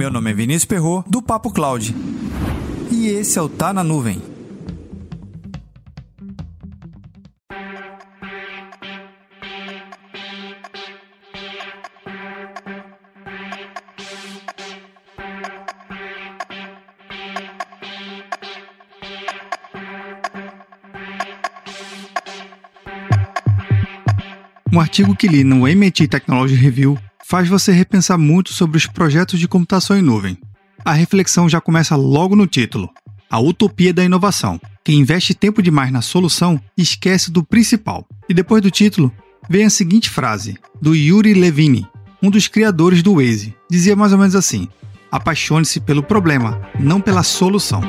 Meu nome é Vinícius Perro do Papo Cloud. E esse é o Tá na Nuvem. Um artigo que li no MIT Technology Review faz você repensar muito sobre os projetos de computação em nuvem. A reflexão já começa logo no título: A Utopia da Inovação. Quem investe tempo demais na solução esquece do principal. E depois do título, vem a seguinte frase, do Yuri Levine, um dos criadores do Waze. Dizia mais ou menos assim: Apaixone-se pelo problema, não pela solução.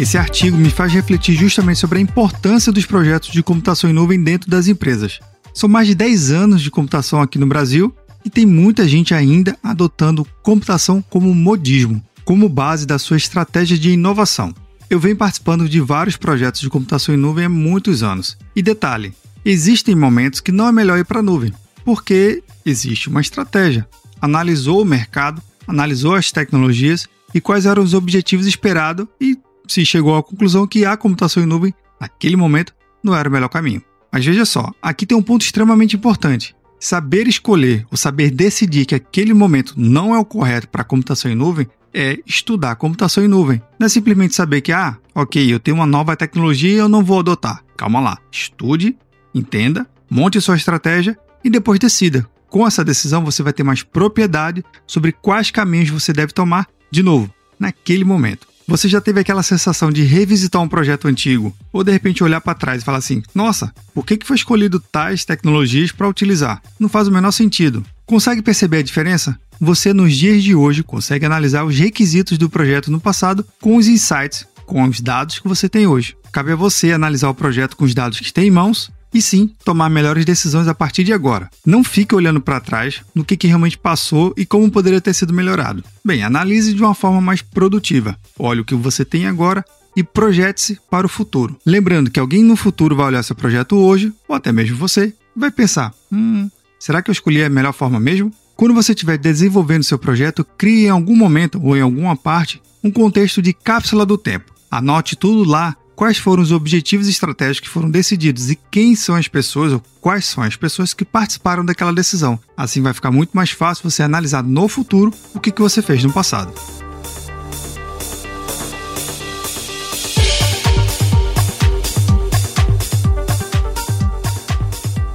Esse artigo me faz refletir justamente sobre a importância dos projetos de computação em nuvem dentro das empresas. São mais de 10 anos de computação aqui no Brasil e tem muita gente ainda adotando computação como modismo, como base da sua estratégia de inovação. Eu venho participando de vários projetos de computação em nuvem há muitos anos. E detalhe, existem momentos que não é melhor ir para a nuvem, porque existe uma estratégia. Analisou o mercado, analisou as tecnologias e quais eram os objetivos esperados e se chegou à conclusão que a computação em nuvem, naquele momento, não era o melhor caminho. Mas veja só, aqui tem um ponto extremamente importante. Saber escolher ou saber decidir que aquele momento não é o correto para a computação em nuvem é estudar computação em nuvem. Não é simplesmente saber que, ah, ok, eu tenho uma nova tecnologia e eu não vou adotar. Calma lá. Estude, entenda, monte sua estratégia e depois decida. Com essa decisão, você vai ter mais propriedade sobre quais caminhos você deve tomar, de novo, naquele momento. Você já teve aquela sensação de revisitar um projeto antigo ou de repente olhar para trás e falar assim: "Nossa, por que que foi escolhido tais tecnologias para utilizar? Não faz o menor sentido". Consegue perceber a diferença? Você nos dias de hoje consegue analisar os requisitos do projeto no passado com os insights, com os dados que você tem hoje. Cabe a você analisar o projeto com os dados que tem em mãos e sim tomar melhores decisões a partir de agora. Não fique olhando para trás no que, que, realmente passou e como poderia ter sido melhorado. Bem, analise de uma forma mais produtiva. Olhe o que você tem agora e projete-se para o futuro. Lembrando que alguém no futuro vai olhar seu projeto hoje, ou até mesmo você, vai pensar: hum, será que eu escolhi a melhor forma mesmo? Quando você estiver desenvolvendo seu projeto, crie em algum momento ou em alguma parte um contexto de cápsula do tempo. Anote tudo lá quais foram os objetivos estratégicos que foram decididos e quem são as pessoas ou quais são as pessoas que participaram daquela decisão. Assim vai ficar muito mais fácil você analisar no futuro o que, que você fez no passado.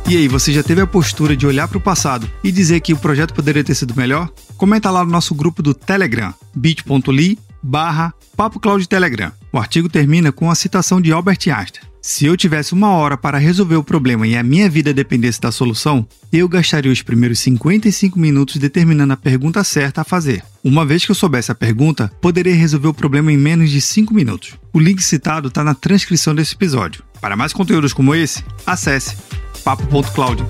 E aí, você já teve a postura de olhar para o passado e dizer que o projeto poderia ter sido melhor? Comenta lá no nosso grupo do Telegram, bit.ly barra Papo Cloud Telegram. O artigo termina com a citação de Albert Einstein. Se eu tivesse uma hora para resolver o problema e a minha vida dependesse da solução, eu gastaria os primeiros 55 minutos determinando a pergunta certa a fazer. Uma vez que eu soubesse a pergunta, poderia resolver o problema em menos de 5 minutos. O link citado está na transcrição desse episódio. Para mais conteúdos como esse, acesse papo.cloud.